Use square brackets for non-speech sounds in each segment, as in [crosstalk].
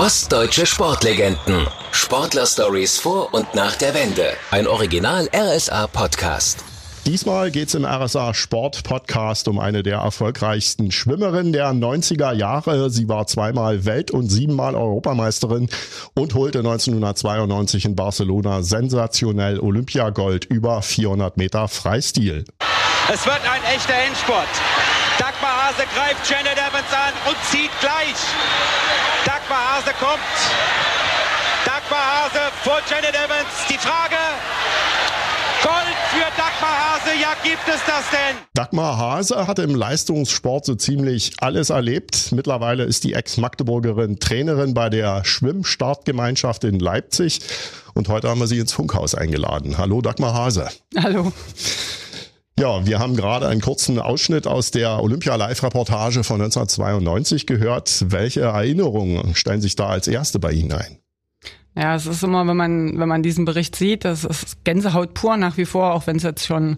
Ostdeutsche Sportlegenden. Sportler-Stories vor und nach der Wende. Ein Original RSA-Podcast. Diesmal geht es im RSA Sport Podcast um eine der erfolgreichsten Schwimmerinnen der 90er Jahre. Sie war zweimal Welt- und siebenmal Europameisterin und holte 1992 in Barcelona sensationell Olympiagold über 400 Meter Freistil. Es wird ein echter Endspurt. Dagmar Hase greift Janet Evans an und zieht gleich. Dagmar Hase kommt. Dagmar Hase vor Janet Evans. Die Frage, Gold für Dagmar Hase, ja gibt es das denn? Dagmar Hase hatte im Leistungssport so ziemlich alles erlebt. Mittlerweile ist die Ex-Magdeburgerin Trainerin bei der Schwimmstartgemeinschaft in Leipzig und heute haben wir sie ins Funkhaus eingeladen. Hallo Dagmar Hase. Hallo. Ja, wir haben gerade einen kurzen Ausschnitt aus der Olympia-Live-Reportage von 1992 gehört. Welche Erinnerungen stellen sich da als erste bei Ihnen ein? Ja, es ist immer, wenn man, wenn man diesen Bericht sieht, das ist Gänsehaut pur nach wie vor, auch wenn es jetzt schon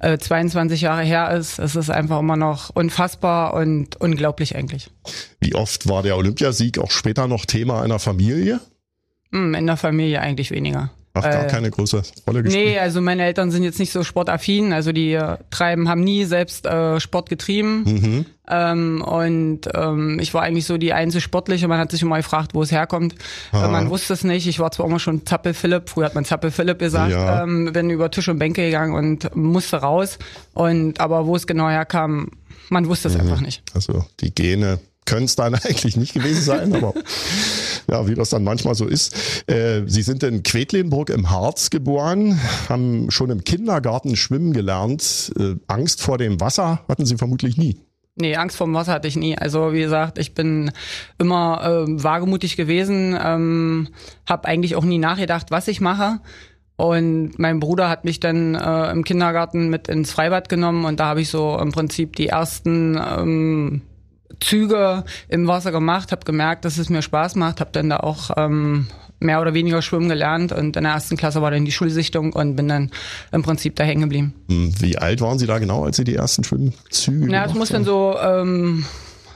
äh, 22 Jahre her ist. Es ist einfach immer noch unfassbar und unglaublich eigentlich. Wie oft war der Olympiasieg auch später noch Thema einer Familie? Hm, in der Familie eigentlich weniger. Ach, gar äh, keine große Rolle gespielt? Nee, also meine Eltern sind jetzt nicht so sportaffin. Also die äh, treiben, haben nie selbst äh, Sport getrieben. Mhm. Ähm, und ähm, ich war eigentlich so die einzige Sportliche. Man hat sich immer gefragt, wo es herkommt. Äh, man wusste es nicht. Ich war zwar immer schon Zappel Philipp, früher hat man Zappel Philipp gesagt, ja. ähm, bin über Tisch und Bänke gegangen und musste raus. Und aber wo es genau herkam, man wusste es mhm. einfach nicht. Also die Gene können es dann [laughs] eigentlich nicht gewesen sein, aber [laughs] ja, wie das dann manchmal so ist. Äh, Sie sind in Quedlinburg im Harz geboren, haben schon im Kindergarten schwimmen gelernt. Äh, Angst vor dem Wasser hatten Sie vermutlich nie. Nee, Angst vor dem Wasser hatte ich nie. Also wie gesagt, ich bin immer äh, wagemutig gewesen, ähm, habe eigentlich auch nie nachgedacht, was ich mache. Und mein Bruder hat mich dann äh, im Kindergarten mit ins Freibad genommen und da habe ich so im Prinzip die ersten ähm, Züge im Wasser gemacht, habe gemerkt, dass es mir Spaß macht, habe dann da auch ähm, mehr oder weniger schwimmen gelernt und in der ersten Klasse war dann die Schulsichtung und bin dann im Prinzip da hängen geblieben. Hm, wie alt waren Sie da genau, als Sie die ersten Schwimmzüge Ja, es muss dann so ähm,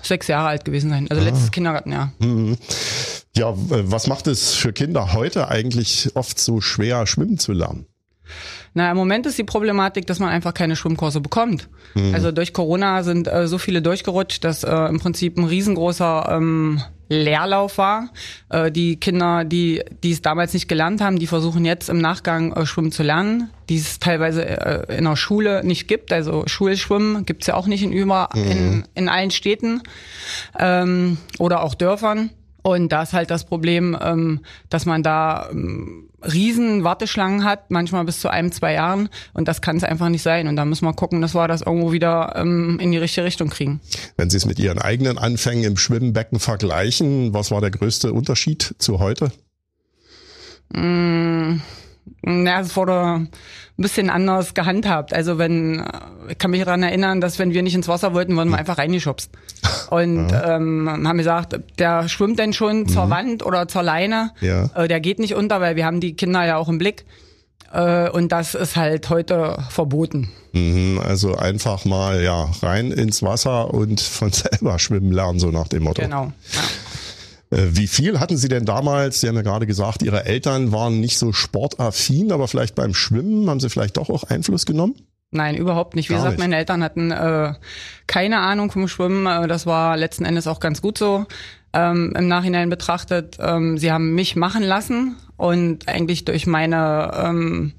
sechs Jahre alt gewesen sein, also ah. letztes Kindergartenjahr. Mhm. Ja, was macht es für Kinder heute eigentlich oft so schwer, schwimmen zu lernen? Na, im Moment ist die Problematik, dass man einfach keine Schwimmkurse bekommt. Mhm. Also durch Corona sind äh, so viele durchgerutscht, dass äh, im Prinzip ein riesengroßer ähm, Leerlauf war. Äh, die Kinder, die, die es damals nicht gelernt haben, die versuchen jetzt im Nachgang äh, schwimmen zu lernen, die es teilweise äh, in der Schule nicht gibt. Also Schulschwimmen gibt's ja auch nicht in über mhm. in, in allen Städten ähm, oder auch Dörfern. Und da ist halt das Problem, ähm, dass man da ähm, riesen Warteschlangen hat, manchmal bis zu einem, zwei Jahren. Und das kann es einfach nicht sein. Und da müssen wir gucken, dass wir das irgendwo wieder ähm, in die richtige Richtung kriegen. Wenn Sie es mit Ihren eigenen Anfängen im Schwimmbecken vergleichen, was war der größte Unterschied zu heute? Mmh na, es wurde ein bisschen anders gehandhabt. Also wenn, ich kann mich daran erinnern, dass wenn wir nicht ins Wasser wollten, wurden wir einfach reingeschubst. [laughs] Und ja. ähm, haben gesagt, der schwimmt denn schon mhm. zur Wand oder zur Leine. Ja. Äh, der geht nicht unter, weil wir haben die Kinder ja auch im Blick. Äh, und das ist halt heute verboten. Mhm, also einfach mal ja rein ins Wasser und von [laughs] selber schwimmen lernen, so nach dem Motto. Genau. Ja. Äh, wie viel hatten Sie denn damals? Sie haben ja gerade gesagt, Ihre Eltern waren nicht so sportaffin, aber vielleicht beim Schwimmen haben Sie vielleicht doch auch Einfluss genommen? Nein, überhaupt nicht. Wie Gar gesagt, nicht. meine Eltern hatten äh, keine Ahnung vom Schwimmen. Äh, das war letzten Endes auch ganz gut so. Ähm, Im Nachhinein betrachtet, ähm, sie haben mich machen lassen und eigentlich durch meine ähm,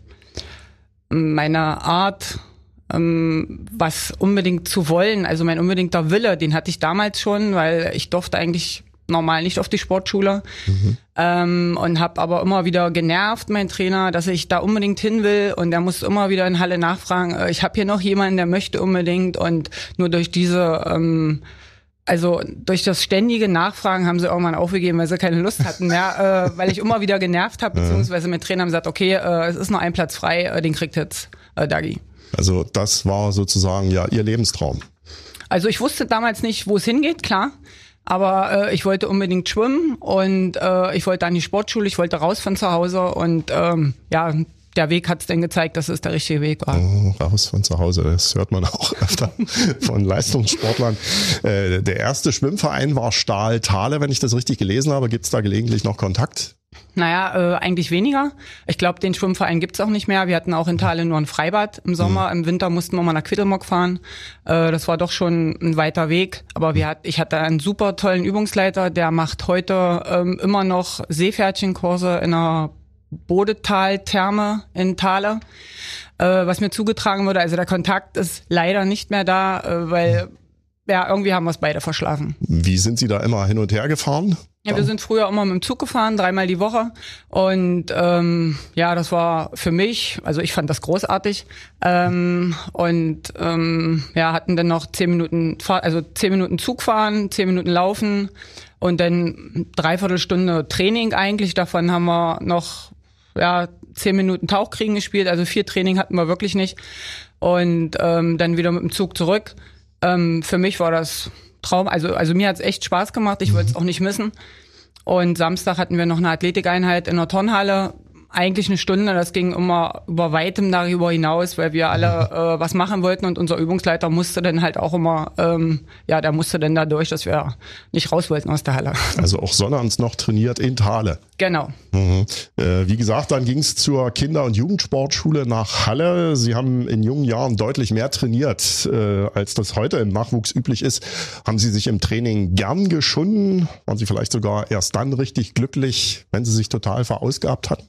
meine Art ähm, was unbedingt zu wollen, also mein unbedingter Wille, den hatte ich damals schon, weil ich durfte eigentlich normal nicht auf die Sportschule mhm. ähm, und habe aber immer wieder genervt, mein Trainer, dass ich da unbedingt hin will und er muss immer wieder in Halle nachfragen, äh, ich habe hier noch jemanden, der möchte unbedingt und nur durch diese ähm, also durch das ständige Nachfragen haben sie irgendwann aufgegeben, weil sie keine Lust hatten mehr, äh, weil ich immer wieder genervt habe, beziehungsweise mit Trainer haben gesagt, okay, äh, es ist noch ein Platz frei, äh, den kriegt jetzt äh, Dagi. Also das war sozusagen ja ihr Lebenstraum. Also ich wusste damals nicht, wo es hingeht, klar. Aber äh, ich wollte unbedingt schwimmen und äh, ich wollte an die Sportschule, ich wollte raus von zu Hause und ähm, ja, der Weg hat es denn gezeigt, dass es der richtige Weg war. Oh, raus von zu Hause, das hört man auch [laughs] öfter von Leistungssportlern. Äh, der erste Schwimmverein war Stahl Thale, wenn ich das richtig gelesen habe. Gibt es da gelegentlich noch Kontakt? Naja, äh, eigentlich weniger. Ich glaube, den Schwimmverein gibt's auch nicht mehr. Wir hatten auch in Thale nur ein Freibad im Sommer. Mhm. Im Winter mussten wir mal nach Quittelmock fahren. Äh, das war doch schon ein weiter Weg. Aber wir hat, ich hatte einen super tollen Übungsleiter, der macht heute ähm, immer noch Seepferdchenkurse in einer Bodetal-Therme in Thale, äh, was mir zugetragen wurde. Also der Kontakt ist leider nicht mehr da, äh, weil ja, irgendwie haben wir es beide verschlafen. Wie sind Sie da immer hin und her gefahren? Ja, wir sind früher immer mit dem Zug gefahren, dreimal die Woche. Und ähm, ja, das war für mich, also ich fand das großartig. Ähm, und ähm, ja, hatten dann noch zehn Minuten also zehn Minuten Zug fahren, zehn Minuten laufen und dann dreiviertel Stunde Training eigentlich. Davon haben wir noch ja, zehn Minuten Tauchkriegen gespielt, also vier Training hatten wir wirklich nicht. Und ähm, dann wieder mit dem Zug zurück. Ähm, für mich war das Traum. Also, also mir hat's echt Spaß gemacht. Ich wollte es auch nicht missen. Und Samstag hatten wir noch eine Athletikeinheit in der Turnhalle eigentlich eine Stunde. Das ging immer über weitem darüber hinaus, weil wir alle äh, was machen wollten und unser Übungsleiter musste dann halt auch immer, ähm, ja, der musste dann dadurch, dass wir nicht raus wollten aus der Halle. [laughs] Also auch Sonnabends noch trainiert in Thale. Genau. Mhm. Äh, wie gesagt, dann ging es zur Kinder- und Jugendsportschule nach Halle. Sie haben in jungen Jahren deutlich mehr trainiert, äh, als das heute im Nachwuchs üblich ist. Haben Sie sich im Training gern geschunden? Waren Sie vielleicht sogar erst dann richtig glücklich, wenn Sie sich total verausgabt hatten?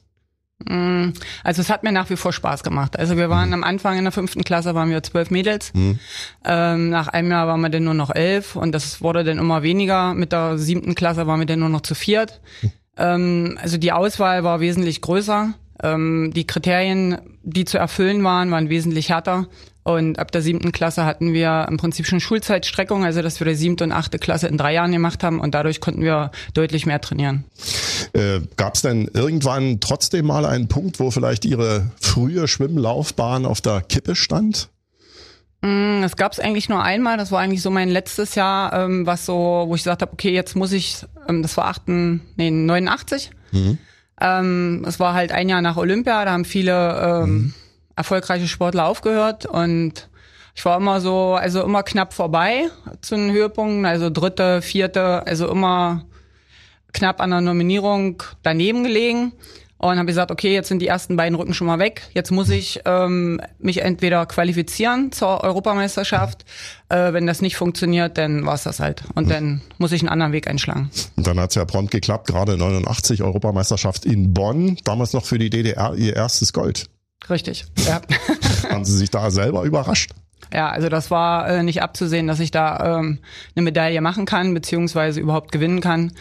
Mm, also es hat mir nach wie vor Spaß gemacht. Also wir waren mhm. am Anfang in der fünften Klasse waren wir zwölf Mädels. Mhm. Ähm, nach einem Jahr waren wir dann nur noch elf und das wurde dann immer weniger. Mit der siebten Klasse waren wir dann nur noch zu viert. Mhm. Ähm, also die Auswahl war wesentlich größer. Ähm, die Kriterien, die zu erfüllen waren, waren wesentlich härter. Und ab der siebten Klasse hatten wir im Prinzip schon Schulzeitstreckung, also dass wir die siebte und achte Klasse in drei Jahren gemacht haben und dadurch konnten wir deutlich mehr trainieren. Äh, Gab es denn irgendwann trotzdem mal einen Punkt, wo vielleicht Ihre frühe Schwimmlaufbahn auf der Kippe stand? Mm, das gab es eigentlich nur einmal. Das war eigentlich so mein letztes Jahr, ähm, was so, wo ich gesagt habe, okay, jetzt muss ich, ähm, das war 8, nee, 89. Mhm. Ähm, es war halt ein Jahr nach Olympia, da haben viele ähm, mhm erfolgreiche Sportler aufgehört und ich war immer so, also immer knapp vorbei zu den Höhepunkten, also dritte, vierte, also immer knapp an der Nominierung daneben gelegen und habe gesagt, okay, jetzt sind die ersten beiden Rücken schon mal weg. Jetzt muss ich ähm, mich entweder qualifizieren zur Europameisterschaft. Äh, wenn das nicht funktioniert, dann war's das halt. Und dann muss ich einen anderen Weg einschlagen. Und dann hat's ja prompt geklappt, gerade 89 Europameisterschaft in Bonn, damals noch für die DDR ihr erstes Gold. Richtig, [laughs] ja. Haben Sie sich da selber überrascht? Ja, also das war äh, nicht abzusehen, dass ich da ähm, eine Medaille machen kann, beziehungsweise überhaupt gewinnen kann,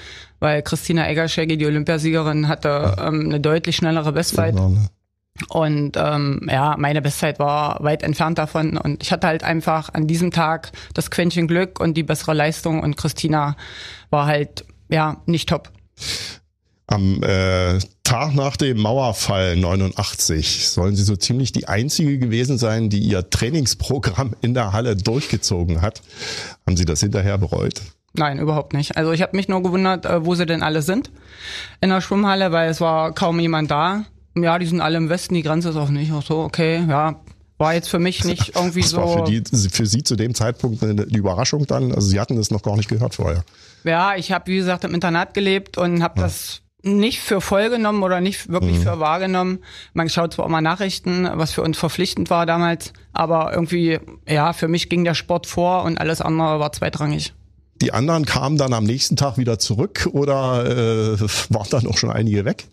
weil Christina Eggerscheggi, die Olympiasiegerin, hatte ähm, eine deutlich schnellere Bestzeit. Und ähm, ja, meine Bestzeit war weit entfernt davon. Und ich hatte halt einfach an diesem Tag das Quäntchen Glück und die bessere Leistung. Und Christina war halt ja nicht top. Am äh, Tag nach dem Mauerfall 89 sollen Sie so ziemlich die einzige gewesen sein, die ihr Trainingsprogramm in der Halle durchgezogen hat. Haben Sie das hinterher bereut? Nein, überhaupt nicht. Also ich habe mich nur gewundert, äh, wo sie denn alle sind in der Schwimmhalle, weil es war kaum jemand da. Ja, die sind alle im Westen, die Grenze ist auch nicht. Ach so, okay, ja, war jetzt für mich nicht irgendwie das so. War für, die, für Sie zu dem Zeitpunkt eine, die Überraschung dann? Also Sie hatten das noch gar nicht gehört vorher. Ja, ich habe wie gesagt im Internat gelebt und habe ja. das nicht für voll genommen oder nicht wirklich mhm. für wahrgenommen. Man schaut zwar auch mal Nachrichten, was für uns verpflichtend war damals, aber irgendwie, ja, für mich ging der Sport vor und alles andere war zweitrangig. Die anderen kamen dann am nächsten Tag wieder zurück oder äh, waren dann auch schon einige weg?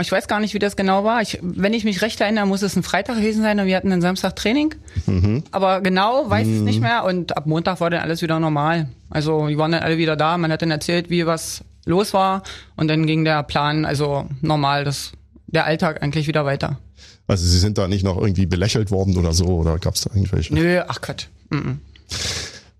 Ich weiß gar nicht, wie das genau war. Ich, wenn ich mich recht erinnere, muss es ein Freitag gewesen sein und wir hatten einen Samstag Training. Mhm. Aber genau weiß mhm. es nicht mehr und ab Montag war dann alles wieder normal. Also die waren dann alle wieder da. Man hat dann erzählt, wie was los war. Und dann ging der Plan, also normal, das, der Alltag eigentlich wieder weiter. Also Sie sind da nicht noch irgendwie belächelt worden oder so oder gab es da irgendwelche? Nö, ach Gott. Mm -mm.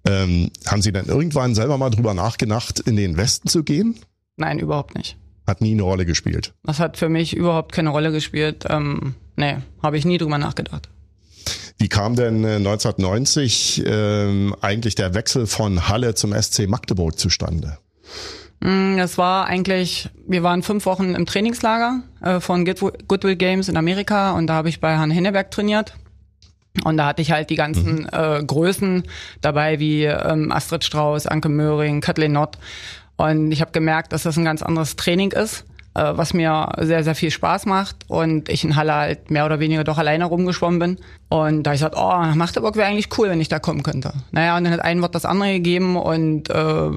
Ähm, haben Sie dann irgendwann selber mal drüber nachgedacht, in den Westen zu gehen? Nein, überhaupt nicht. Hat nie eine Rolle gespielt. Das hat für mich überhaupt keine Rolle gespielt. Ähm, nee, habe ich nie drüber nachgedacht. Wie kam denn 1990 äh, ähm, eigentlich der Wechsel von Halle zum SC Magdeburg zustande? Mm, das war eigentlich, wir waren fünf Wochen im Trainingslager äh, von Goodwill Games in Amerika und da habe ich bei Herrn Henneberg trainiert. Und da hatte ich halt die ganzen mhm. äh, Größen dabei, wie ähm, Astrid Strauß, Anke Möhring, Kathleen Nott. Und ich habe gemerkt, dass das ein ganz anderes Training ist, äh, was mir sehr, sehr viel Spaß macht. Und ich in Halle halt mehr oder weniger doch alleine rumgeschwommen bin. Und da ich gesagt, oh, Magdeburg wäre eigentlich cool, wenn ich da kommen könnte. Naja, und dann hat ein Wort das andere gegeben und äh,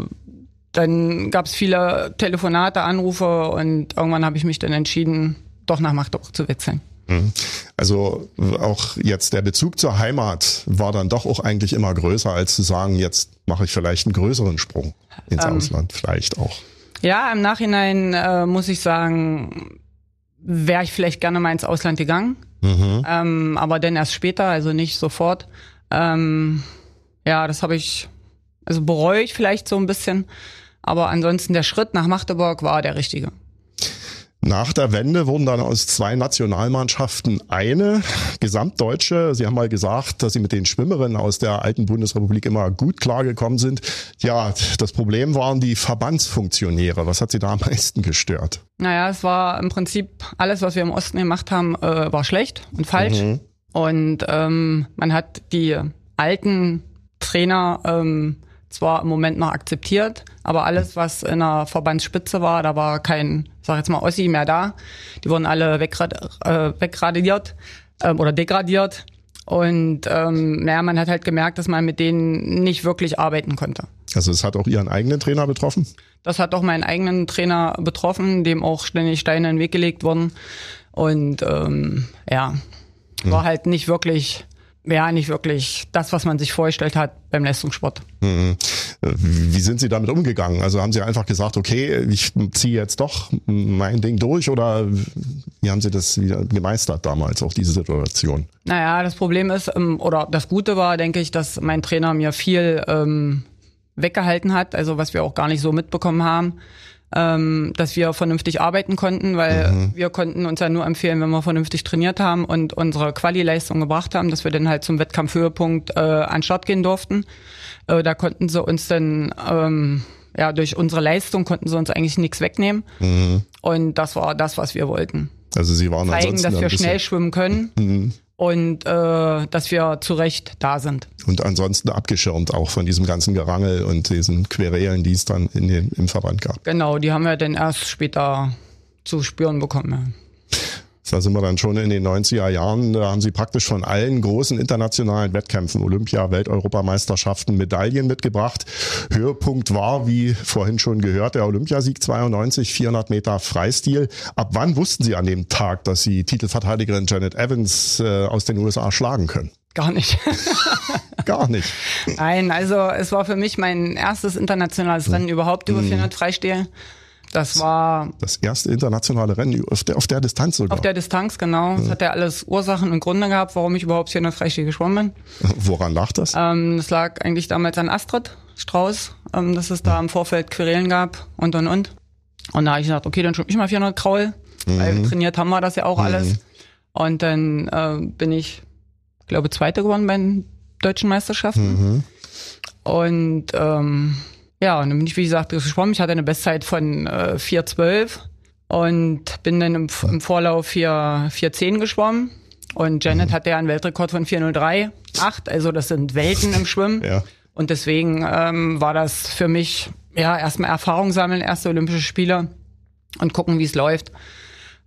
dann gab es viele Telefonate, Anrufe und irgendwann habe ich mich dann entschieden, doch nach Magdeburg zu wechseln. Mhm. Also auch jetzt der Bezug zur Heimat war dann doch auch eigentlich immer größer, als zu sagen, jetzt mache ich vielleicht einen größeren Sprung ins ähm, Ausland, vielleicht auch. Ja, im Nachhinein äh, muss ich sagen, wäre ich vielleicht gerne mal ins Ausland gegangen, mhm. ähm, aber dann erst später, also nicht sofort. Ähm, ja, das habe ich, also bereue ich vielleicht so ein bisschen, aber ansonsten der Schritt nach Magdeburg war der richtige. Nach der Wende wurden dann aus zwei Nationalmannschaften eine gesamtdeutsche. Sie haben mal gesagt, dass Sie mit den Schwimmerinnen aus der alten Bundesrepublik immer gut klargekommen sind. Ja, das Problem waren die Verbandsfunktionäre. Was hat Sie da am meisten gestört? Naja, es war im Prinzip alles, was wir im Osten gemacht haben, äh, war schlecht und falsch. Mhm. Und ähm, man hat die alten Trainer ähm, zwar im Moment noch akzeptiert, aber alles, was in der Verbandsspitze war, da war kein, sag jetzt mal, Ossi mehr da. Die wurden alle wegrad, äh, wegradiert äh, oder degradiert. Und ähm, naja, man hat halt gemerkt, dass man mit denen nicht wirklich arbeiten konnte. Also es hat auch Ihren eigenen Trainer betroffen? Das hat auch meinen eigenen Trainer betroffen, dem auch ständig Steine in den Weg gelegt wurden. Und ähm, ja, war hm. halt nicht wirklich ja nicht wirklich das, was man sich vorgestellt hat beim Leistungssport. Mhm. Wie sind Sie damit umgegangen? Also haben Sie einfach gesagt, okay, ich ziehe jetzt doch mein Ding durch oder wie haben Sie das wieder gemeistert damals, auch diese Situation? Naja, das Problem ist, ähm, oder das Gute war, denke ich, dass mein Trainer mir viel ähm, weggehalten hat, also was wir auch gar nicht so mitbekommen haben ähm, dass wir vernünftig arbeiten konnten, weil mhm. wir konnten uns ja nur empfehlen, wenn wir vernünftig trainiert haben und unsere Quali-Leistung gebracht haben, dass wir dann halt zum Wettkampfhöhepunkt äh, an Start gehen durften. Äh, da konnten sie uns dann ähm, ja durch unsere Leistung konnten sie uns eigentlich nichts wegnehmen. Mhm. Und das war das, was wir wollten. Also sie waren zeigen, dass wir schnell schwimmen können. [laughs] Mhm und äh, dass wir zu Recht da sind. Und ansonsten abgeschirmt auch von diesem ganzen Gerangel und diesen Querelen, die es dann in den, im Verband gab. Genau, die haben wir dann erst später zu spüren bekommen. Ja. Da sind wir dann schon in den 90er Jahren. Da haben sie praktisch von allen großen internationalen Wettkämpfen, Olympia, Welteuropameisterschaften, Medaillen mitgebracht. Höhepunkt war, wie vorhin schon gehört, der Olympiasieg 92, 400 Meter Freistil. Ab wann wussten Sie an dem Tag, dass Sie Titelverteidigerin Janet Evans äh, aus den USA schlagen können? Gar nicht. [laughs] Gar nicht. Nein, also es war für mich mein erstes internationales Rennen überhaupt über 400 Freistil. Das war das erste internationale Rennen auf der, auf der Distanz sogar. Auf der Distanz, genau. Das hat ja alles Ursachen und Gründe gehabt, warum ich überhaupt hier in der Freistil geschwommen bin. [laughs] Woran lag das? Ähm, das lag eigentlich damals an Astrid Strauß, ähm, dass es da im Vorfeld Querelen gab und und und. Und da habe ich gesagt, okay, dann schwimme ich mal 400 Kraul, mhm. weil trainiert haben wir das ja auch mhm. alles. Und dann äh, bin ich, glaube Zweite geworden bei den deutschen Meisterschaften. Mhm. Und ähm, ja, und dann bin ich, wie gesagt, geschwommen. Ich hatte eine Bestzeit von äh, 4,12 und bin dann im, im Vorlauf 4,10 geschwommen. Und Janet mhm. hatte ja einen Weltrekord von 4,03,8. Also das sind Welten im Schwimmen. Ja. Und deswegen ähm, war das für mich ja erstmal Erfahrung sammeln, erste Olympische Spiele und gucken, wie es läuft.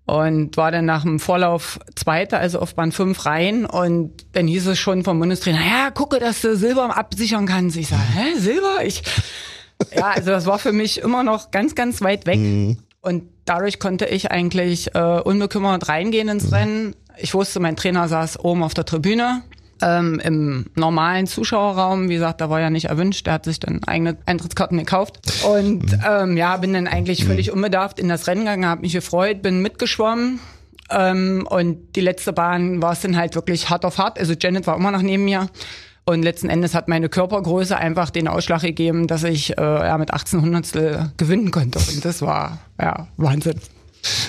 Und war dann nach dem Vorlauf Zweiter, also auf Bahn 5 rein. Und dann hieß es schon vom Bundestrainer, ja, gucke, dass du Silber absichern kannst. Ich sage, hä, Silber? Ich ja, also das war für mich immer noch ganz, ganz weit weg. Mhm. Und dadurch konnte ich eigentlich äh, unbekümmert reingehen ins mhm. Rennen. Ich wusste, mein Trainer saß oben auf der Tribüne. Ähm, Im normalen Zuschauerraum, wie gesagt, da war ja nicht erwünscht, der hat sich dann eigene Eintrittskarten gekauft. Und mhm. ähm, ja, bin dann eigentlich mhm. völlig unbedarft in das Rennen gegangen, habe mich gefreut, bin mitgeschwommen. Ähm, und die letzte Bahn war es dann halt wirklich hart auf hart. Also Janet war immer noch neben mir. Und letzten Endes hat meine Körpergröße einfach den Ausschlag gegeben, dass ich äh, ja, mit 18 Hundertstel gewinnen konnte. Und das war ja Wahnsinn.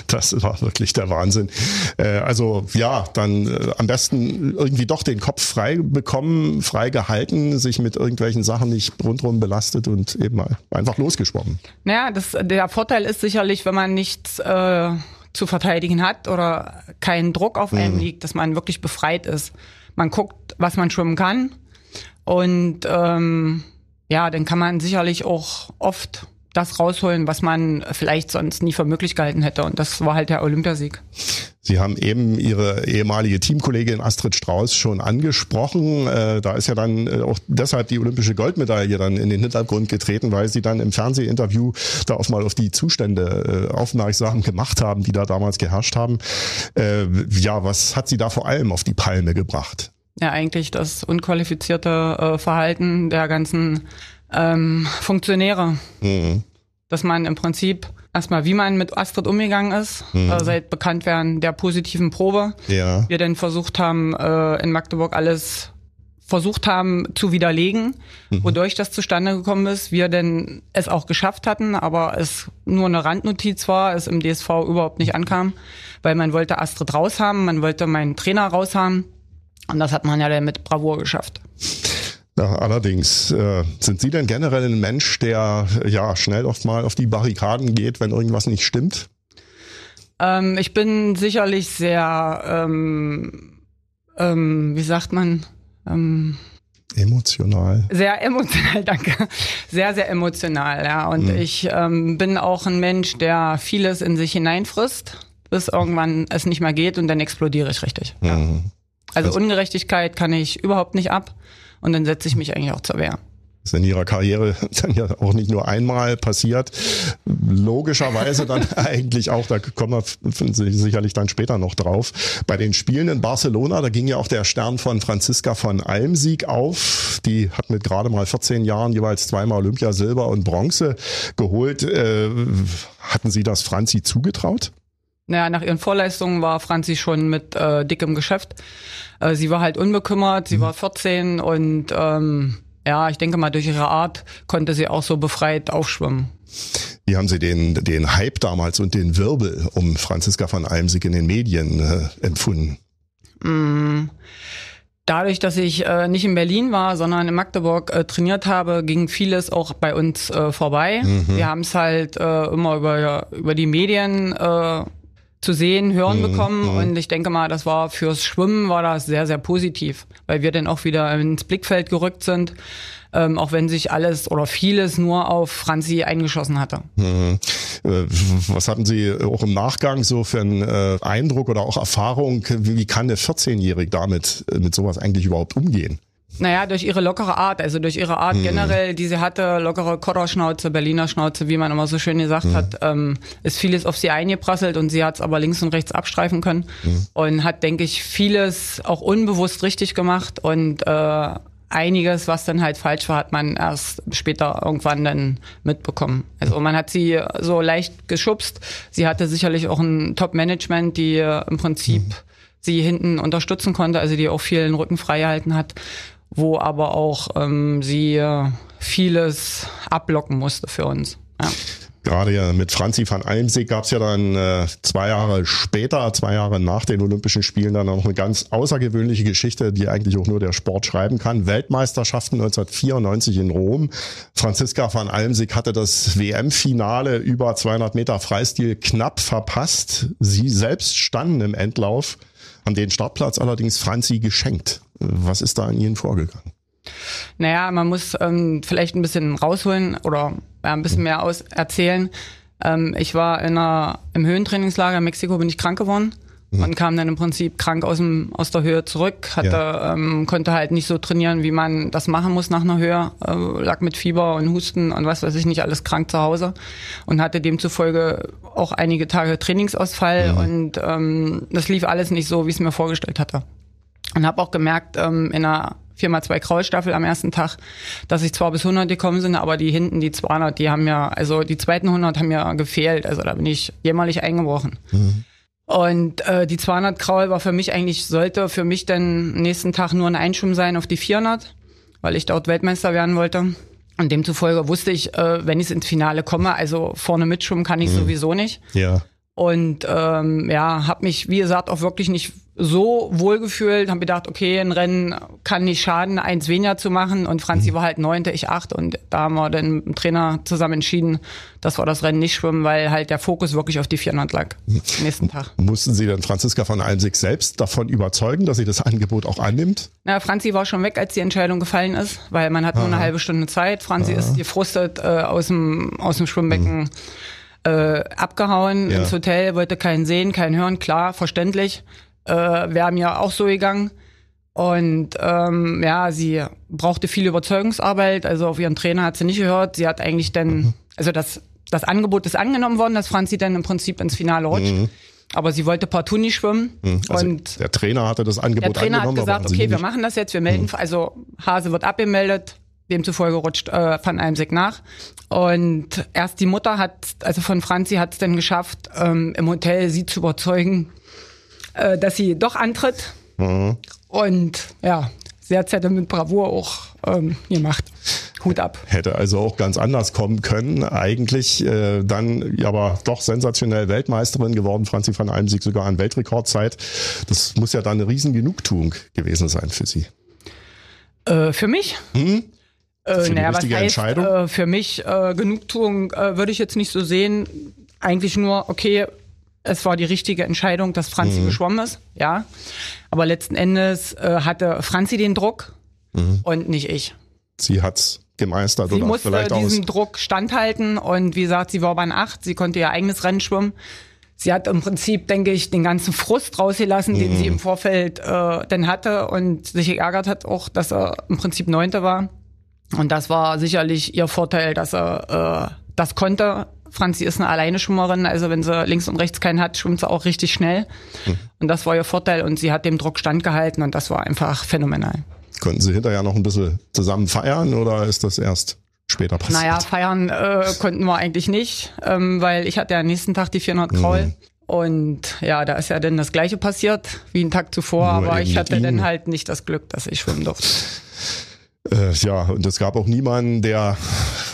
Das war wirklich der Wahnsinn. Äh, also ja, dann äh, am besten irgendwie doch den Kopf frei bekommen, frei gehalten, sich mit irgendwelchen Sachen nicht rundherum belastet und eben einfach losgeschwommen. Naja, das, der Vorteil ist sicherlich, wenn man nichts äh, zu verteidigen hat oder keinen Druck auf einem mhm. liegt, dass man wirklich befreit ist. Man guckt, was man schwimmen kann und ähm, ja, dann kann man sicherlich auch oft das rausholen, was man vielleicht sonst nie für möglich gehalten hätte. Und das war halt der Olympiasieg. Sie haben eben Ihre ehemalige Teamkollegin Astrid Strauß schon angesprochen. Äh, da ist ja dann äh, auch deshalb die olympische Goldmedaille dann in den Hintergrund getreten, weil Sie dann im Fernsehinterview da auch mal auf die Zustände äh, aufmerksam gemacht haben, die da damals geherrscht haben. Ja, was hat Sie da vor allem auf die Palme gebracht? Ja, eigentlich das unqualifizierte äh, Verhalten der ganzen ähm, Funktionäre. Mhm. Dass man im Prinzip erstmal, wie man mit Astrid umgegangen ist, mhm. äh, seit Bekanntwerden der positiven Probe. Ja. Wir dann versucht haben, äh, in Magdeburg alles versucht haben zu widerlegen, mhm. wodurch das zustande gekommen ist. Wir denn es auch geschafft hatten, aber es nur eine Randnotiz war, es im DSV überhaupt nicht ankam, weil man wollte Astrid raushaben, man wollte meinen Trainer raushaben und das hat man ja dann mit Bravour geschafft. Ja, allerdings, äh, sind Sie denn generell ein Mensch, der ja schnell oft mal auf die Barrikaden geht, wenn irgendwas nicht stimmt? Ähm, ich bin sicherlich sehr, ähm, ähm, wie sagt man? Ähm, emotional. Sehr emotional, [laughs] danke. Sehr, sehr emotional, ja. Und mhm. ich ähm, bin auch ein Mensch, der vieles in sich hineinfrisst, bis irgendwann es nicht mehr geht und dann explodiere ich richtig. Ja. Also, also Ungerechtigkeit kann ich überhaupt nicht ab und dann setze ich mich eigentlich auch zur Wehr. Das ist in ihrer Karriere [laughs] dann ja auch nicht nur einmal passiert. Logischerweise dann [laughs] eigentlich auch, da kommen wir sicherlich dann später noch drauf. Bei den Spielen in Barcelona, da ging ja auch der Stern von Franziska von Almsieg auf. Die hat mit gerade mal 14 Jahren jeweils zweimal Olympia Silber und Bronze geholt. Äh, hatten Sie das Franzi zugetraut? Naja, nach ihren Vorleistungen war Franzi schon mit äh, dickem Geschäft. Äh, sie war halt unbekümmert, sie mhm. war 14 und ähm, ja, ich denke mal, durch ihre Art konnte sie auch so befreit aufschwimmen. Wie haben Sie den, den Hype damals und den Wirbel um Franziska von Almsig in den Medien äh, empfunden? Mm. Dadurch, dass ich äh, nicht in Berlin war, sondern in Magdeburg äh, trainiert habe, ging vieles auch bei uns äh, vorbei. Mhm. Wir haben es halt äh, immer über, über die Medien äh, zu sehen, hören mhm. bekommen. Mhm. Und ich denke mal, das war fürs Schwimmen war das sehr, sehr positiv, weil wir dann auch wieder ins Blickfeld gerückt sind. Ähm, auch wenn sich alles oder vieles nur auf Franzi eingeschossen hatte. Mhm. Äh, was hatten Sie auch im Nachgang so für einen äh, Eindruck oder auch Erfahrung? Wie kann der 14-Jährige damit äh, mit sowas eigentlich überhaupt umgehen? Naja, durch ihre lockere Art, also durch ihre Art hm. generell, die sie hatte, lockere Korrerschnauze, Berliner Schnauze, wie man immer so schön gesagt hm. hat, ähm, ist vieles auf sie eingeprasselt und sie hat es aber links und rechts abstreifen können hm. und hat, denke ich, vieles auch unbewusst richtig gemacht und äh, einiges, was dann halt falsch war, hat man erst später irgendwann dann mitbekommen. Also man hat sie so leicht geschubst. Sie hatte sicherlich auch ein Top-Management, die im Prinzip hm. sie hinten unterstützen konnte, also die auch viel den Rücken frei gehalten hat wo aber auch ähm, sie vieles ablocken musste für uns. Ja. Gerade mit Franzi van Almsig gab es ja dann äh, zwei Jahre später, zwei Jahre nach den Olympischen Spielen, dann noch eine ganz außergewöhnliche Geschichte, die eigentlich auch nur der Sport schreiben kann. Weltmeisterschaften 1994 in Rom. Franziska van Almsig hatte das WM-Finale über 200 Meter Freistil knapp verpasst. Sie selbst standen im Endlauf, haben den Startplatz allerdings Franzi geschenkt. Was ist da an Ihnen vorgegangen? Naja, man muss ähm, vielleicht ein bisschen rausholen oder ja, ein bisschen mehr aus erzählen. Ähm, ich war in einer, im Höhentrainingslager in Mexiko, bin ich krank geworden mhm. Und kam dann im Prinzip krank aus, dem, aus der Höhe zurück. Hatte, ja. ähm, konnte halt nicht so trainieren, wie man das machen muss nach einer Höhe. Äh, lag mit Fieber und Husten und was weiß ich nicht, alles krank zu Hause und hatte demzufolge auch einige Tage Trainingsausfall mhm. und ähm, das lief alles nicht so, wie ich es mir vorgestellt hatte. Und habe auch gemerkt, ähm, in einer 4x2 Kraulstaffel am ersten Tag, dass ich zwar bis 100 gekommen sind, aber die hinten, die 200, die haben ja, also die zweiten 100 haben ja gefehlt. Also da bin ich jämmerlich eingebrochen. Mhm. Und äh, die 200 Kraul war für mich eigentlich, sollte für mich dann nächsten Tag nur ein Einschwimmen sein auf die 400, weil ich dort Weltmeister werden wollte. Und demzufolge wusste ich, äh, wenn ich ins Finale komme, also vorne mitschwimmen kann ich mhm. sowieso nicht. Ja. Und ähm, ja, habe mich, wie gesagt, auch wirklich nicht so wohlgefühlt, haben gedacht, okay, ein Rennen kann nicht schaden, eins weniger zu machen. Und Franzi mhm. war halt neunte, ich acht. Und da haben wir dann mit dem Trainer zusammen entschieden, dass wir das Rennen nicht schwimmen, weil halt der Fokus wirklich auf die 400 lag. Nächsten Tag. Mussten Sie dann Franziska von Almsig selbst davon überzeugen, dass sie das Angebot auch annimmt? Na, Franzi war schon weg, als die Entscheidung gefallen ist, weil man hat Aha. nur eine halbe Stunde Zeit. Franzi Aha. ist gefrustet äh, aus dem aus dem Schwimmbecken. Mhm. Äh, abgehauen ja. ins Hotel, wollte keinen sehen, keinen hören, klar, verständlich äh, wäre mir auch so gegangen. Und ähm, ja, sie brauchte viel Überzeugungsarbeit. Also auf ihren Trainer hat sie nicht gehört. Sie hat eigentlich dann, mhm. also das, das Angebot ist angenommen worden, dass Franzi dann im Prinzip ins Finale rutscht. Mhm. Aber sie wollte partout nicht schwimmen. Mhm. Also und der Trainer hatte das Angebot angenommen. Der Trainer hat gesagt, okay, wir machen das jetzt, wir melden, mhm. also Hase wird abgemeldet, demzufolge rutscht äh, Van Eimsig nach. Und erst die Mutter hat, also von Franzi hat es dann geschafft, ähm, im Hotel sie zu überzeugen, äh, dass sie doch antritt. Mhm. Und ja, sie hat es ja mit Bravour auch ähm, gemacht. Hut ab. Hätte also auch ganz anders kommen können. Eigentlich äh, dann aber doch sensationell Weltmeisterin geworden, Franzi van Almsieg sogar an Weltrekordzeit. Das muss ja dann eine riesen Genugtuung gewesen sein für sie. Äh, für mich? Hm? Äh, naja, was heißt, Entscheidung? Äh, für mich äh, Genugtuung äh, würde ich jetzt nicht so sehen. Eigentlich nur, okay, es war die richtige Entscheidung, dass Franzi mhm. geschwommen ist, ja. Aber letzten Endes äh, hatte Franzi den Druck mhm. und nicht ich. Sie hat's gemeistert sie oder musste vielleicht diesem aus Druck standhalten und wie gesagt, sie war bei acht, sie konnte ihr eigenes Rennen schwimmen. Sie hat im Prinzip, denke ich, den ganzen Frust rausgelassen, mhm. den sie im Vorfeld äh, dann hatte und sich geärgert hat auch, dass er im Prinzip Neunte war. Und das war sicherlich ihr Vorteil, dass er äh, das konnte Franzi ist eine alleine Schwimmerin, also wenn sie links und rechts keinen hat, schwimmt sie auch richtig schnell. Hm. Und das war ihr Vorteil und sie hat dem Druck standgehalten und das war einfach phänomenal. Konnten Sie hinterher noch ein bisschen zusammen feiern oder ist das erst später passiert? Naja, feiern äh, konnten wir eigentlich nicht, ähm, weil ich hatte ja am nächsten Tag die 400 Kraul. Mhm. Und ja, da ist ja dann das Gleiche passiert wie einen Tag zuvor, Nur aber ich hatte dann halt nicht das Glück, dass ich schwimmen durfte. Äh, ja, und es gab auch niemanden, der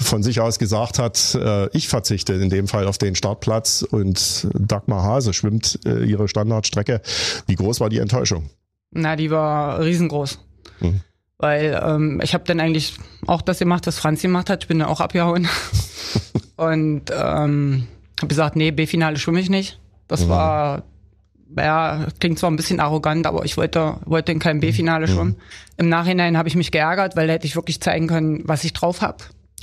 von sich aus gesagt hat, äh, ich verzichte in dem Fall auf den Startplatz und Dagmar Hase schwimmt äh, ihre Standardstrecke. Wie groß war die Enttäuschung? Na, die war riesengroß. Mhm. Weil ähm, ich habe dann eigentlich auch das gemacht, was Franz gemacht hat. Ich bin dann auch abgehauen. [laughs] und ähm, habe gesagt, nee, B-Finale schwimme ich nicht. Das mhm. war ja, klingt zwar ein bisschen arrogant, aber ich wollte, wollte in keinem B-Finale mhm. schwimmen. Im Nachhinein habe ich mich geärgert, weil da hätte ich wirklich zeigen können, was ich drauf habe.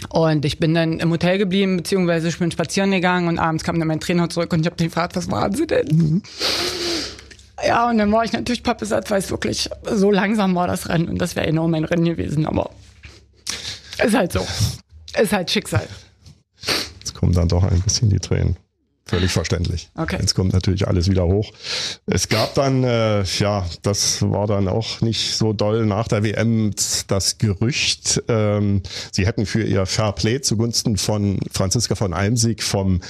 Und ich bin dann im Hotel geblieben, beziehungsweise ich bin spazieren gegangen und abends kam dann mein Trainer zurück und ich habe den gefragt, was waren Sie denn? Mhm. Ja, und dann war ich natürlich pappesatz, weil es wirklich so langsam war, das Rennen. Und das wäre enorm mein Rennen gewesen, aber ist halt so. Ist halt Schicksal. Jetzt kommen dann doch ein bisschen die Tränen. Völlig verständlich. Okay. Jetzt kommt natürlich alles wieder hoch. Es gab dann, äh, ja, das war dann auch nicht so doll nach der WM das Gerücht, ähm, sie hätten für ihr Fairplay zugunsten von Franziska von Almsieg vom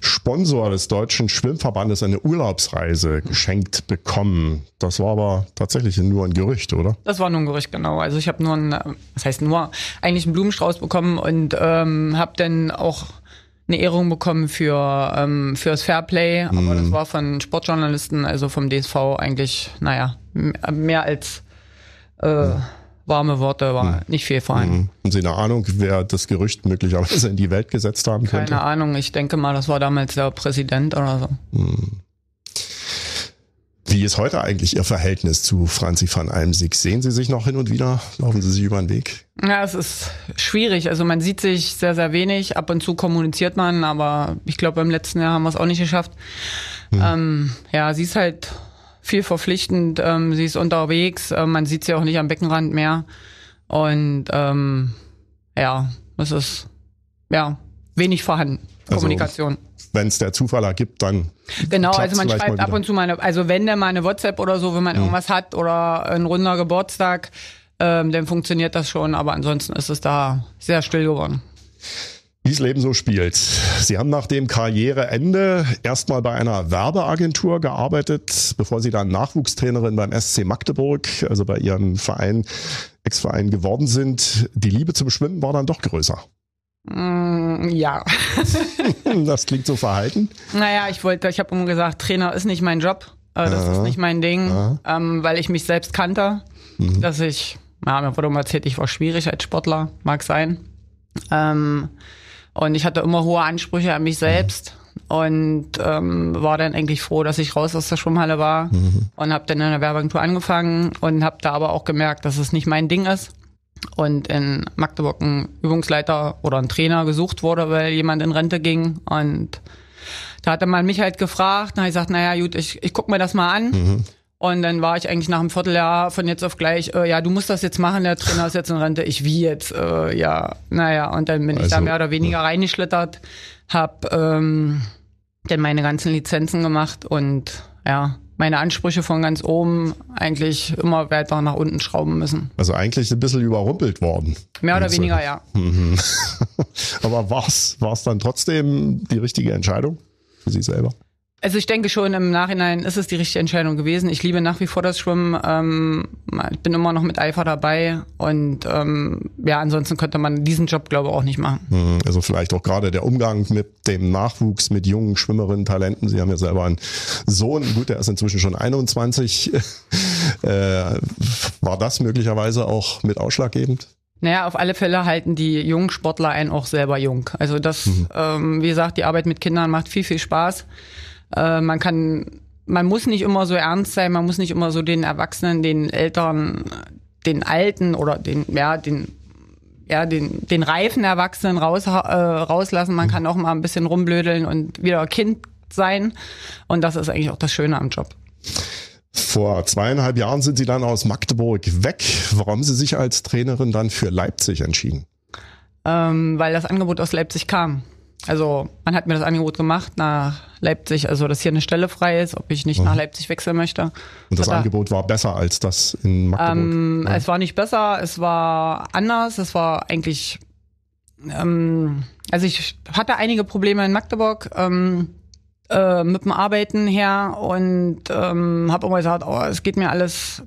Sponsor des Deutschen Schwimmverbandes eine Urlaubsreise geschenkt bekommen. Das war aber tatsächlich nur ein Gerücht, oder? Das war nur ein Gerücht, genau. Also ich habe nur ein, was heißt nur, eigentlich einen Blumenstrauß bekommen und ähm, habe dann auch eine Ehrung bekommen für ähm, fürs Fairplay, aber mhm. das war von Sportjournalisten, also vom DSV eigentlich, naja, mehr als äh, warme Worte, war mhm. nicht viel vorhanden. Mhm. Haben Sie eine Ahnung, wer das Gerücht möglicherweise in die Welt gesetzt haben könnte? Keine Ahnung, ich denke mal, das war damals der Präsident oder so. Mhm. Wie ist heute eigentlich Ihr Verhältnis zu Franzi van Almsig? Sehen Sie sich noch hin und wieder? Laufen Sie sich über den Weg? Ja, es ist schwierig. Also man sieht sich sehr, sehr wenig. Ab und zu kommuniziert man, aber ich glaube, im letzten Jahr haben wir es auch nicht geschafft. Hm. Ähm, ja, sie ist halt viel verpflichtend. Ähm, sie ist unterwegs. Ähm, man sieht sie auch nicht am Beckenrand mehr. Und ähm, ja, es ist ja wenig vorhanden. Also Kommunikation. Also wenn es der Zufall ergibt, dann. Genau, also man schreibt ab und zu mal, eine, also wenn der mal eine WhatsApp oder so, wenn man mhm. irgendwas hat oder ein runder Geburtstag, ähm, dann funktioniert das schon, aber ansonsten ist es da sehr still geworden. Wie das Leben so spielt. Sie haben nach dem Karriereende erstmal bei einer Werbeagentur gearbeitet, bevor Sie dann Nachwuchstrainerin beim SC Magdeburg, also bei Ihrem Verein, Ex-Verein geworden sind. Die Liebe zum Schwimmen war dann doch größer. Mm, ja. [laughs] das klingt so verhalten. Naja, ich wollte, ich habe immer gesagt, Trainer ist nicht mein Job. Äh, das ja. ist nicht mein Ding, ja. ähm, weil ich mich selbst kannte, mhm. dass ich, ja, mir wurde immer erzählt, ich war schwierig als Sportler, mag sein. Ähm, und ich hatte immer hohe Ansprüche an mich selbst und ähm, war dann eigentlich froh, dass ich raus aus der Schwimmhalle war mhm. und habe dann in der Werbeagentur angefangen und habe da aber auch gemerkt, dass es nicht mein Ding ist und in Magdeburg ein Übungsleiter oder ein Trainer gesucht wurde, weil jemand in Rente ging und da hatte man mich halt gefragt, na ich gesagt, naja gut, ich, ich guck mir das mal an. Mhm. Und dann war ich eigentlich nach einem Vierteljahr von jetzt auf gleich, äh, ja, du musst das jetzt machen, der Trainer ist jetzt in Rente. Ich wie jetzt, äh, ja, naja, und dann bin also, ich da also, mehr oder weniger ja. reingeschlittert, hab ähm, dann meine ganzen Lizenzen gemacht und ja, meine Ansprüche von ganz oben eigentlich immer weiter nach unten schrauben müssen. Also eigentlich ein bisschen überrumpelt worden. Mehr oder weniger, ja. Mhm. [laughs] Aber war es dann trotzdem die richtige Entscheidung für Sie selber? Also ich denke schon, im Nachhinein ist es die richtige Entscheidung gewesen. Ich liebe nach wie vor das Schwimmen. Ähm, ich bin immer noch mit Eifer dabei. Und ähm, ja, ansonsten könnte man diesen Job, glaube ich, auch nicht machen. Mhm. Also vielleicht auch gerade der Umgang mit dem Nachwuchs, mit jungen Schwimmerinnen, Talenten. Sie haben ja selber einen Sohn, gut, der ist inzwischen schon 21. [laughs] äh, war das möglicherweise auch mit ausschlaggebend? Naja, auf alle Fälle halten die jungen Sportler einen auch selber jung. Also das, mhm. ähm, wie gesagt, die Arbeit mit Kindern macht viel, viel Spaß. Äh, man kann, man muss nicht immer so ernst sein, man muss nicht immer so den Erwachsenen, den Eltern, den Alten oder den, ja, den ja, den, den reifen Erwachsenen raus, äh, rauslassen. Man kann auch mal ein bisschen rumblödeln und wieder Kind sein. Und das ist eigentlich auch das Schöne am Job. Vor zweieinhalb Jahren sind Sie dann aus Magdeburg weg. Warum haben Sie sich als Trainerin dann für Leipzig entschieden? Ähm, weil das Angebot aus Leipzig kam. Also man hat mir das Angebot gemacht nach Leipzig, also dass hier eine Stelle frei ist, ob ich nicht mhm. nach Leipzig wechseln möchte. Und das Angebot war besser als das in Magdeburg? Ähm, ja. Es war nicht besser, es war anders, es war eigentlich, ähm, also ich hatte einige Probleme in Magdeburg. Ähm, äh, mit dem Arbeiten her und ähm, habe immer gesagt, oh, es geht mir alles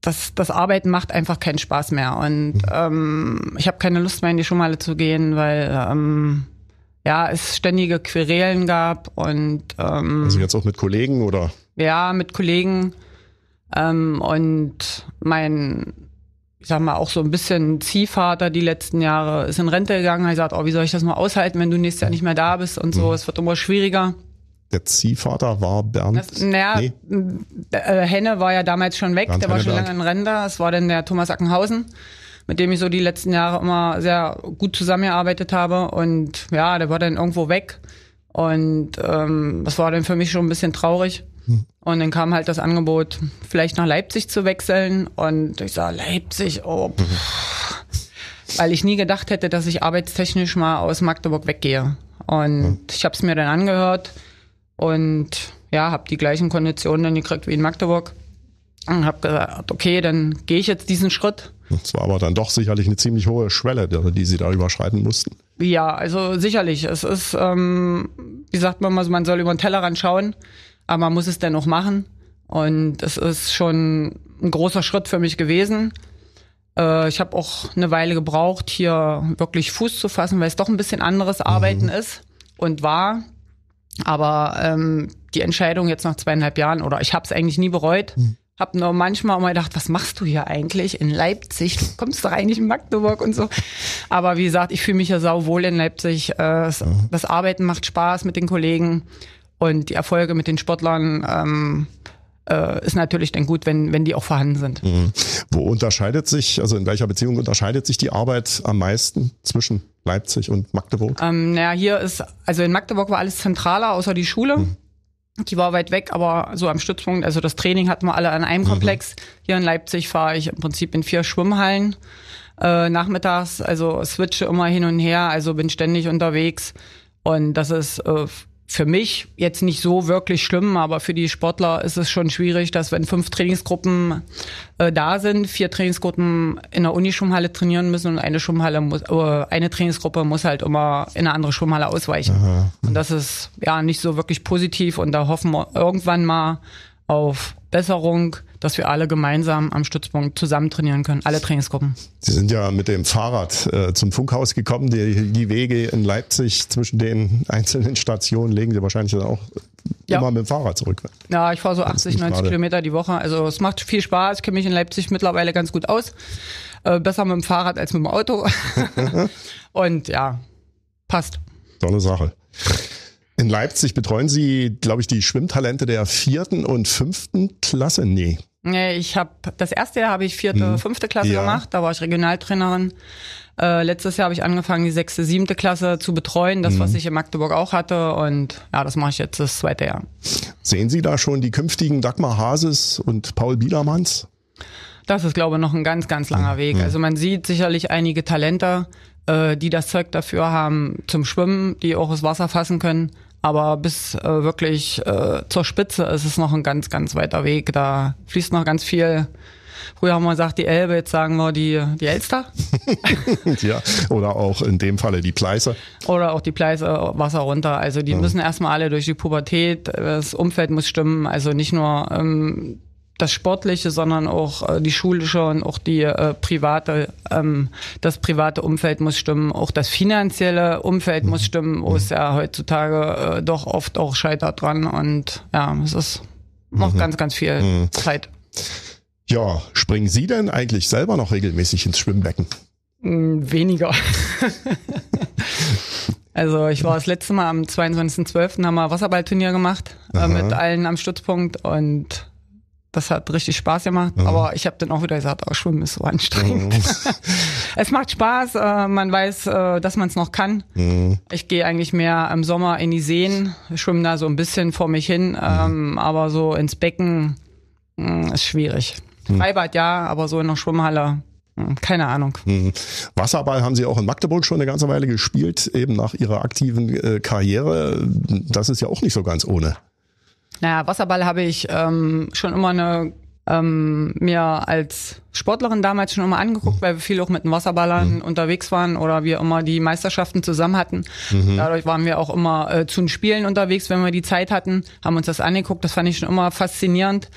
das, das Arbeiten macht einfach keinen Spaß mehr. Und mhm. ähm, ich habe keine Lust mehr in die Schumale zu gehen, weil ähm, ja, es ständige Querelen gab und ähm, also jetzt auch mit Kollegen oder? Ja, mit Kollegen ähm, und mein, ich sag mal auch so ein bisschen Ziehvater die letzten Jahre ist in Rente gegangen, hat gesagt, oh, wie soll ich das nur aushalten, wenn du nächstes Jahr nicht mehr da bist und so, mhm. es wird immer schwieriger. Der Ziehvater war Bernd. Das, naja, nee. äh, Henne war ja damals schon weg, Bernd der war schon lange in Rente. Es war dann der Thomas Ackenhausen mit dem ich so die letzten Jahre immer sehr gut zusammengearbeitet habe. Und ja, der war dann irgendwo weg. Und ähm, das war dann für mich schon ein bisschen traurig. Hm. Und dann kam halt das Angebot, vielleicht nach Leipzig zu wechseln. Und ich sah Leipzig, oh, pff, weil ich nie gedacht hätte, dass ich arbeitstechnisch mal aus Magdeburg weggehe. Und hm. ich habe es mir dann angehört und ja, habe die gleichen Konditionen dann gekriegt wie in Magdeburg. Und habe gesagt, okay, dann gehe ich jetzt diesen Schritt das war aber dann doch sicherlich eine ziemlich hohe Schwelle, die sie da überschreiten mussten. Ja, also sicherlich. Es ist, ähm, wie sagt man mal, man soll über den Tellerrand schauen, aber man muss es dennoch machen. Und es ist schon ein großer Schritt für mich gewesen. Äh, ich habe auch eine Weile gebraucht, hier wirklich Fuß zu fassen, weil es doch ein bisschen anderes Arbeiten mhm. ist und war. Aber ähm, die Entscheidung jetzt nach zweieinhalb Jahren, oder ich habe es eigentlich nie bereut, mhm. Hab nur manchmal auch mal gedacht, was machst du hier eigentlich in Leipzig? Du kommst doch eigentlich in Magdeburg und so. Aber wie gesagt, ich fühle mich ja sauwohl in Leipzig. Äh, das Arbeiten macht Spaß mit den Kollegen und die Erfolge mit den Sportlern ähm, äh, ist natürlich dann gut, wenn, wenn die auch vorhanden sind. Mhm. Wo unterscheidet sich, also in welcher Beziehung unterscheidet sich die Arbeit am meisten zwischen Leipzig und Magdeburg? Ähm, naja, hier ist, also in Magdeburg war alles zentraler, außer die Schule. Mhm. Die war weit weg, aber so am Stützpunkt, also das Training hatten wir alle an einem mhm. Komplex. Hier in Leipzig fahre ich im Prinzip in vier Schwimmhallen äh, nachmittags, also switche immer hin und her, also bin ständig unterwegs. Und das ist äh, für mich jetzt nicht so wirklich schlimm, aber für die Sportler ist es schon schwierig, dass wenn fünf Trainingsgruppen äh, da sind, vier Trainingsgruppen in der Unischwimmhalle trainieren müssen und eine Schwimmhalle muss, äh, eine Trainingsgruppe muss halt immer in eine andere Schwimmhalle ausweichen. Aha. Und das ist ja nicht so wirklich positiv und da hoffen wir irgendwann mal auf Besserung, dass wir alle gemeinsam am Stützpunkt zusammen trainieren können, alle Trainingsgruppen. Sie sind ja mit dem Fahrrad äh, zum Funkhaus gekommen. Die, die Wege in Leipzig zwischen den [laughs] einzelnen Stationen legen Sie wahrscheinlich dann auch ja. immer mit dem Fahrrad zurück. Ja, ich fahre so 80, 90 gerade. Kilometer die Woche. Also es macht viel Spaß. Ich kenne mich in Leipzig mittlerweile ganz gut aus. Äh, besser mit dem Fahrrad als mit dem Auto. [laughs] [laughs] Und ja, passt. Tolle Sache. In Leipzig betreuen Sie, glaube ich, die Schwimmtalente der vierten und fünften Klasse? Nee. Nee, ich habe das erste Jahr habe ich vierte, hm. fünfte Klasse ja. gemacht. Da war ich Regionaltrainerin. Äh, letztes Jahr habe ich angefangen, die sechste, siebte Klasse zu betreuen, das, mhm. was ich in Magdeburg auch hatte. Und ja, das mache ich jetzt das zweite Jahr. Sehen Sie da schon die künftigen Dagmar Hases und Paul Biedermanns? Das ist, glaube ich, noch ein ganz, ganz langer Weg. Mhm. Also man sieht sicherlich einige Talente, äh, die das Zeug dafür haben zum Schwimmen, die auch das Wasser fassen können. Aber bis äh, wirklich äh, zur Spitze ist es noch ein ganz, ganz weiter Weg. Da fließt noch ganz viel. Früher haben wir gesagt, die Elbe, jetzt sagen wir die, die Elster. [laughs] ja, oder auch in dem Falle die Pleiße. Oder auch die Pleiße, Wasser runter. Also die ja. müssen erstmal alle durch die Pubertät, das Umfeld muss stimmen. Also nicht nur ähm, das Sportliche, sondern auch äh, die schulische und auch die äh, private, ähm, das private Umfeld muss stimmen, auch das finanzielle Umfeld muss stimmen, wo es ja heutzutage äh, doch oft auch scheitert dran und ja, es ist noch mhm. ganz, ganz viel mhm. Zeit. Ja, springen Sie denn eigentlich selber noch regelmäßig ins Schwimmbecken? Mm, weniger. [laughs] also ich war das letzte Mal am 22.12. haben wir Wasserballturnier gemacht äh, mit allen am Stützpunkt und das hat richtig Spaß gemacht, mhm. aber ich habe dann auch wieder gesagt, oh, Schwimmen ist so anstrengend. Mhm. [laughs] es macht Spaß, äh, man weiß, äh, dass man es noch kann. Mhm. Ich gehe eigentlich mehr im Sommer in die Seen, schwimme da so ein bisschen vor mich hin, ähm, mhm. aber so ins Becken mh, mm, ist schwierig. Mhm. Freibad ja, aber so in der Schwimmhalle hm, keine Ahnung. Mhm. Wasserball haben Sie auch in Magdeburg schon eine ganze Weile gespielt, eben nach Ihrer aktiven äh, Karriere. Das ist ja auch nicht so ganz ohne. Naja, Wasserball habe ich ähm, schon immer eine ähm, mir als Sportlerin damals schon immer angeguckt, weil wir viel auch mit den Wasserballern mhm. unterwegs waren oder wir immer die Meisterschaften zusammen hatten. Mhm. Dadurch waren wir auch immer äh, zu den Spielen unterwegs, wenn wir die Zeit hatten, haben uns das angeguckt. Das fand ich schon immer faszinierend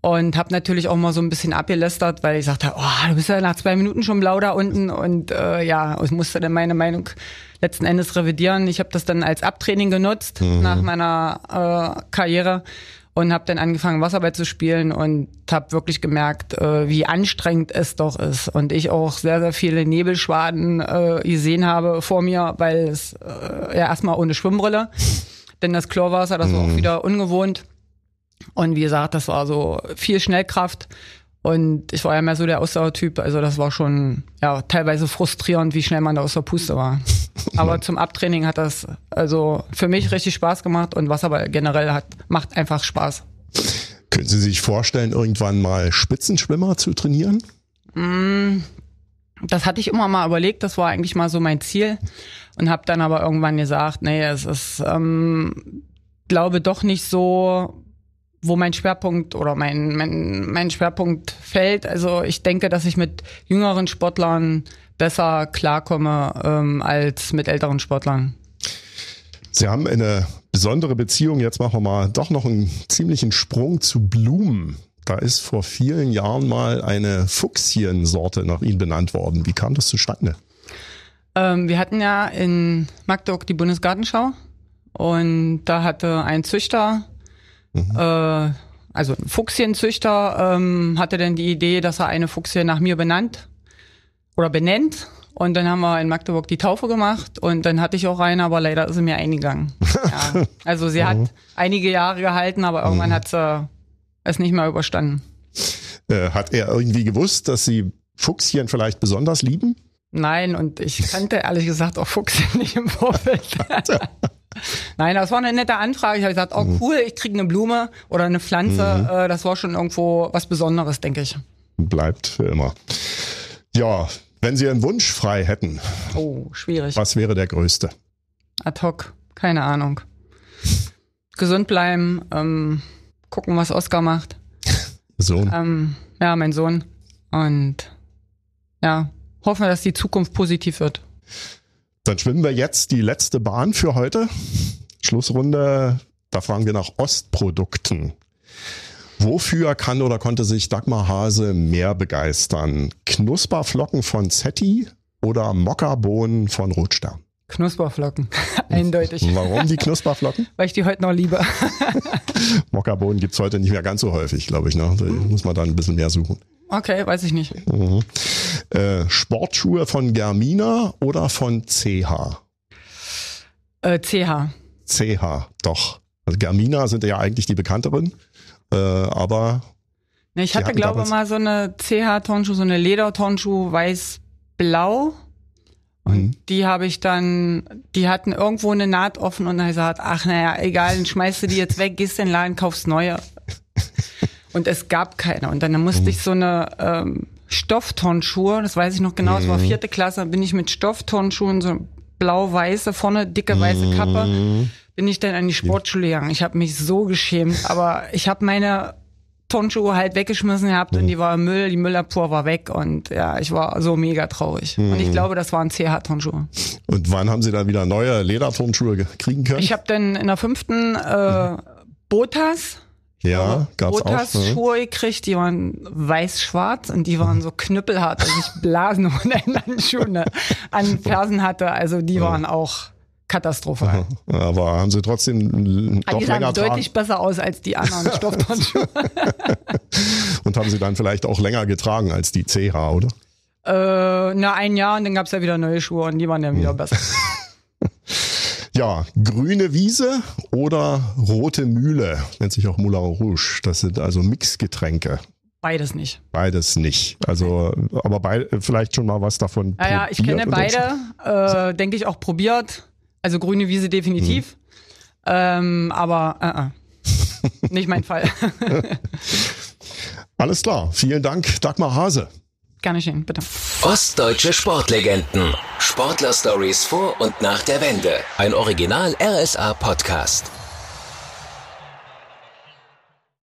und habe natürlich auch mal so ein bisschen abgelästert, weil ich sagte, oh, du bist ja nach zwei Minuten schon blau da unten und äh, ja, ich musste dann meine Meinung letzten Endes revidieren. Ich habe das dann als Abtraining genutzt mhm. nach meiner äh, Karriere und habe dann angefangen Wasserball zu spielen und habe wirklich gemerkt, äh, wie anstrengend es doch ist und ich auch sehr sehr viele Nebelschwaden äh, gesehen habe vor mir, weil es äh, ja erstmal ohne Schwimmbrille, [laughs] denn das Chlorwasser, das war auch mhm. wieder ungewohnt und wie gesagt, das war so viel Schnellkraft und ich war ja mehr so der Ausdauertyp, also das war schon ja teilweise frustrierend, wie schnell man da aus der Puste war. [laughs] Aber zum Abtraining hat das also für mich richtig Spaß gemacht und was aber generell hat, macht einfach Spaß. Können Sie sich vorstellen, irgendwann mal Spitzenschwimmer zu trainieren? Mm, das hatte ich immer mal überlegt, das war eigentlich mal so mein Ziel und habe dann aber irgendwann gesagt, nee, es ist, ähm, glaube doch nicht so wo mein Schwerpunkt oder mein, mein, mein Schwerpunkt fällt. Also ich denke, dass ich mit jüngeren Sportlern besser klarkomme ähm, als mit älteren Sportlern. Sie haben eine besondere Beziehung. Jetzt machen wir mal doch noch einen ziemlichen Sprung zu Blumen. Da ist vor vielen Jahren mal eine Fuchsiensorte nach Ihnen benannt worden. Wie kam das zustande? Ähm, wir hatten ja in Magdeburg die Bundesgartenschau und da hatte ein Züchter Mhm. Äh, also ein Fuchsienzüchter ähm, hatte dann die Idee, dass er eine Fuchsie nach mir benannt oder benennt. Und dann haben wir in Magdeburg die Taufe gemacht und dann hatte ich auch eine, aber leider ist sie mir eingegangen. Ja. [laughs] Also sie hat mhm. einige Jahre gehalten, aber irgendwann mhm. hat sie es nicht mehr überstanden. Äh, hat er irgendwie gewusst, dass Sie Fuchsien vielleicht besonders lieben? Nein, und ich kannte ehrlich gesagt auch Fuchsien nicht im Vorfeld. [laughs] Nein, das war eine nette Anfrage. Ich habe gesagt, oh mhm. cool, ich kriege eine Blume oder eine Pflanze. Mhm. Äh, das war schon irgendwo was Besonderes, denke ich. Bleibt für immer. Ja, wenn Sie einen Wunsch frei hätten. Oh, schwierig. Was wäre der größte? Ad hoc, keine Ahnung. Gesund bleiben, ähm, gucken, was Oskar macht. [laughs] Sohn. Ähm, ja, mein Sohn. Und ja, hoffen wir, dass die Zukunft positiv wird. Dann schwimmen wir jetzt die letzte Bahn für heute. Schlussrunde, da fragen wir nach Ostprodukten. Wofür kann oder konnte sich Dagmar Hase mehr begeistern? Knusperflocken von Zetti oder Mokkabohnen von Rotstern? Knusperflocken, [laughs] eindeutig. Warum die Knusperflocken? [laughs] Weil ich die heute noch liebe. [laughs] Mokkabohnen gibt's heute nicht mehr ganz so häufig, glaube ich. Ne? Da muss man da ein bisschen mehr suchen. Okay, weiß ich nicht. Mhm. Äh, Sportschuhe von Germina oder von CH? Äh, CH. CH, doch. Also Germina sind ja eigentlich die bekannteren, äh, aber. Ne, ich hatte, glaube ich, mal so eine CH-Tonschuh, so eine Leder-Tonschuh, weiß-blau. Und mhm. die habe ich dann, die hatten irgendwo eine Naht offen und dann gesagt, ach naja, egal, dann schmeißt du die jetzt weg, gehst in den Laden, kaufst neue. Und es gab keine. Und dann musste mhm. ich so eine ähm, Stofftonschuhe, das weiß ich noch genau, es war mhm. vierte Klasse, bin ich mit Stofftonschuhen, so blau-weiße, vorne dicke weiße Kappe, mhm. bin ich dann an die Sportschule gegangen. Ich habe mich so geschämt, [laughs] aber ich habe meine Turnschuhe halt weggeschmissen gehabt und die war im Müll, die Müllabfuhr war weg und ja, ich war so mega traurig. Und ich mhm. glaube, das waren CH-Turnschuhe. Und wann haben Sie dann wieder neue Lederturnschuhe kriegen können? Ich habe dann in der fünften äh, Botas ja, gab's Botas auch. Ne? Schuhe gekriegt, die waren weiß-schwarz und die waren so knüppelhart, dass ich Blasen [laughs] ohne Handschuhe an Fersen hatte. Also die waren auch katastrophal. Aber haben sie trotzdem doch die länger sahen deutlich besser aus als die anderen [laughs] Stoffhandschuhe. [laughs] und haben sie dann vielleicht auch länger getragen als die CH, oder? Äh, na, ein Jahr und dann gab es ja wieder neue Schuhe und die waren dann wieder hm. besser. Ja, grüne Wiese oder rote Mühle, nennt sich auch Moulin Rouge. Das sind also Mixgetränke. Beides nicht. Beides nicht. Also, aber bei, vielleicht schon mal was davon. Ja, ja ich kenne beide. Äh, Denke ich auch probiert. Also grüne Wiese definitiv. Hm. Ähm, aber äh, äh. [laughs] nicht mein Fall. Alles klar. Vielen Dank, Dagmar Hase. Gerne schön, bitte. Ostdeutsche Sportlegenden. Sportler-Stories vor und nach der Wende. Ein Original RSA-Podcast.